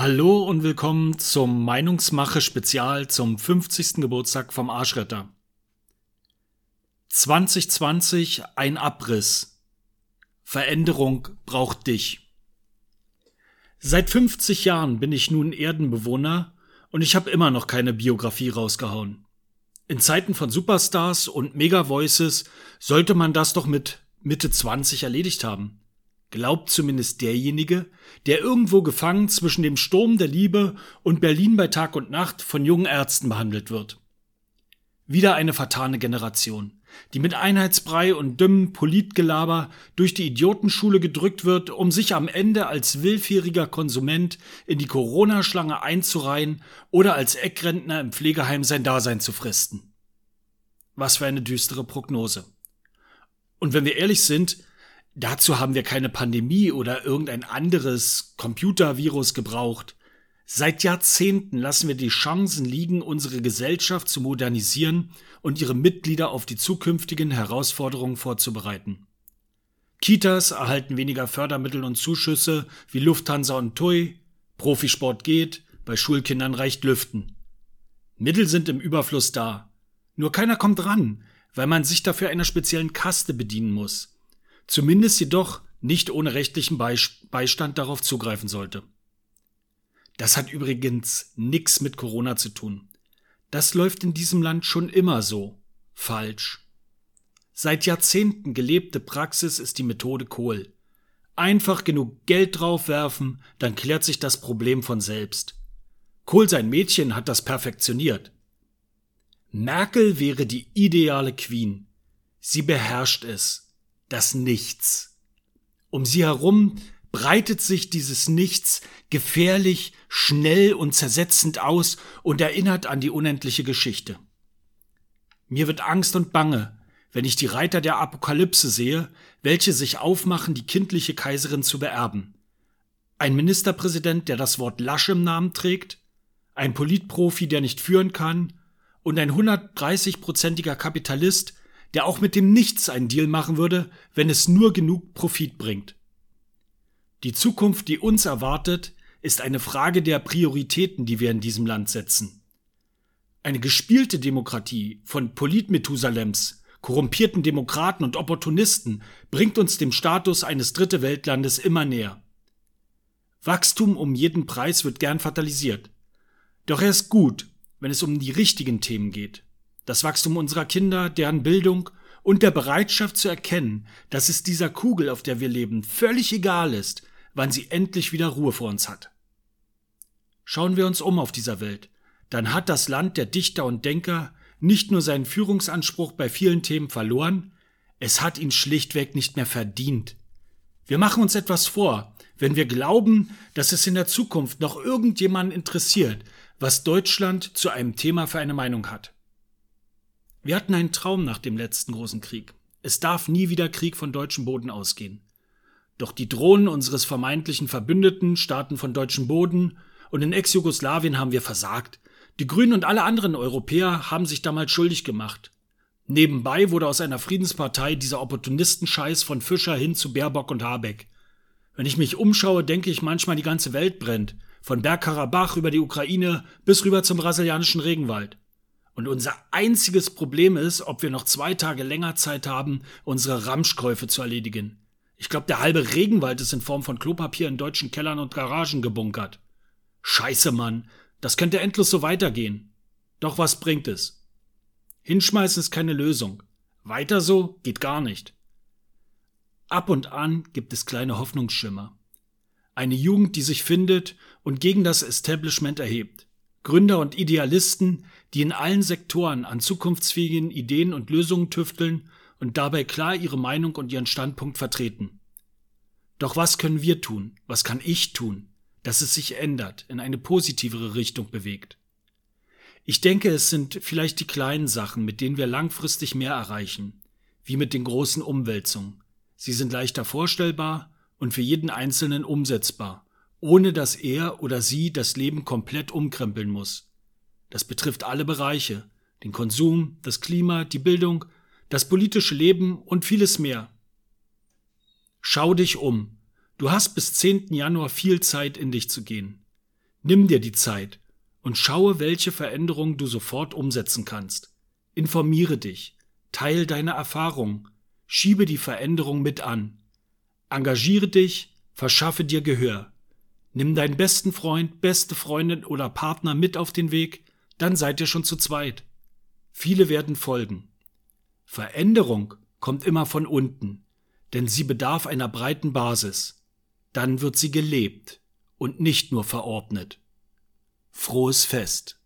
Hallo und willkommen zum Meinungsmache Spezial zum 50. Geburtstag vom Arschretter. 2020 ein Abriss. Veränderung braucht dich. Seit 50 Jahren bin ich nun Erdenbewohner und ich habe immer noch keine Biografie rausgehauen. In Zeiten von Superstars und Mega Voices sollte man das doch mit Mitte 20 erledigt haben. Glaubt zumindest derjenige, der irgendwo gefangen zwischen dem Sturm der Liebe und Berlin bei Tag und Nacht von jungen Ärzten behandelt wird. Wieder eine vertane Generation, die mit Einheitsbrei und dümmem Politgelaber durch die Idiotenschule gedrückt wird, um sich am Ende als willfähriger Konsument in die Corona-Schlange einzureihen oder als Eckrentner im Pflegeheim sein Dasein zu fristen. Was für eine düstere Prognose. Und wenn wir ehrlich sind, Dazu haben wir keine Pandemie oder irgendein anderes Computervirus gebraucht. Seit Jahrzehnten lassen wir die Chancen liegen, unsere Gesellschaft zu modernisieren und ihre Mitglieder auf die zukünftigen Herausforderungen vorzubereiten. Kitas erhalten weniger Fördermittel und Zuschüsse wie Lufthansa und TUI, Profisport geht, bei Schulkindern reicht Lüften. Mittel sind im Überfluss da. Nur keiner kommt ran, weil man sich dafür einer speziellen Kaste bedienen muss zumindest jedoch nicht ohne rechtlichen Beistand darauf zugreifen sollte. Das hat übrigens nichts mit Corona zu tun. Das läuft in diesem Land schon immer so. Falsch. Seit Jahrzehnten gelebte Praxis ist die Methode Kohl. Einfach genug Geld draufwerfen, dann klärt sich das Problem von selbst. Kohl sein Mädchen hat das perfektioniert. Merkel wäre die ideale Queen. Sie beherrscht es das Nichts. Um sie herum breitet sich dieses Nichts gefährlich, schnell und zersetzend aus und erinnert an die unendliche Geschichte. Mir wird Angst und Bange, wenn ich die Reiter der Apokalypse sehe, welche sich aufmachen, die kindliche Kaiserin zu beerben. Ein Ministerpräsident, der das Wort Lasch im Namen trägt, ein Politprofi, der nicht führen kann, und ein 130-prozentiger Kapitalist, der auch mit dem Nichts einen Deal machen würde, wenn es nur genug Profit bringt. Die Zukunft, die uns erwartet, ist eine Frage der Prioritäten, die wir in diesem Land setzen. Eine gespielte Demokratie von Politmethusalems, korrumpierten Demokraten und Opportunisten bringt uns dem Status eines Dritte Weltlandes immer näher. Wachstum um jeden Preis wird gern fatalisiert. Doch er ist gut, wenn es um die richtigen Themen geht das Wachstum unserer Kinder, deren Bildung und der Bereitschaft zu erkennen, dass es dieser Kugel, auf der wir leben, völlig egal ist, wann sie endlich wieder Ruhe vor uns hat. Schauen wir uns um auf dieser Welt, dann hat das Land der Dichter und Denker nicht nur seinen Führungsanspruch bei vielen Themen verloren, es hat ihn schlichtweg nicht mehr verdient. Wir machen uns etwas vor, wenn wir glauben, dass es in der Zukunft noch irgendjemanden interessiert, was Deutschland zu einem Thema für eine Meinung hat. Wir hatten einen Traum nach dem letzten großen Krieg. Es darf nie wieder Krieg von deutschem Boden ausgehen. Doch die Drohnen unseres vermeintlichen Verbündeten starten von deutschem Boden und in Ex-Jugoslawien haben wir versagt. Die Grünen und alle anderen Europäer haben sich damals schuldig gemacht. Nebenbei wurde aus einer Friedenspartei dieser Opportunistenscheiß von Fischer hin zu Baerbock und Habeck. Wenn ich mich umschaue, denke ich manchmal, die ganze Welt brennt. Von Bergkarabach über die Ukraine bis rüber zum brasilianischen Regenwald. Und unser einziges Problem ist, ob wir noch zwei Tage länger Zeit haben, unsere Ramschkäufe zu erledigen. Ich glaube, der halbe Regenwald ist in Form von Klopapier in deutschen Kellern und Garagen gebunkert. Scheiße, Mann. Das könnte endlos so weitergehen. Doch was bringt es? Hinschmeißen ist keine Lösung. Weiter so geht gar nicht. Ab und an gibt es kleine Hoffnungsschimmer. Eine Jugend, die sich findet und gegen das Establishment erhebt. Gründer und Idealisten, die in allen Sektoren an zukunftsfähigen Ideen und Lösungen tüfteln und dabei klar ihre Meinung und ihren Standpunkt vertreten. Doch was können wir tun, was kann ich tun, dass es sich ändert, in eine positivere Richtung bewegt? Ich denke, es sind vielleicht die kleinen Sachen, mit denen wir langfristig mehr erreichen, wie mit den großen Umwälzungen. Sie sind leichter vorstellbar und für jeden Einzelnen umsetzbar ohne dass er oder sie das Leben komplett umkrempeln muss. Das betrifft alle Bereiche, den Konsum, das Klima, die Bildung, das politische Leben und vieles mehr. Schau dich um. Du hast bis 10. Januar viel Zeit in dich zu gehen. Nimm dir die Zeit und schaue, welche Veränderungen du sofort umsetzen kannst. Informiere dich, teil deine Erfahrungen, schiebe die Veränderung mit an. Engagiere dich, verschaffe dir Gehör. Nimm deinen besten Freund, beste Freundin oder Partner mit auf den Weg, dann seid ihr schon zu zweit. Viele werden folgen. Veränderung kommt immer von unten, denn sie bedarf einer breiten Basis. Dann wird sie gelebt und nicht nur verordnet. Frohes Fest.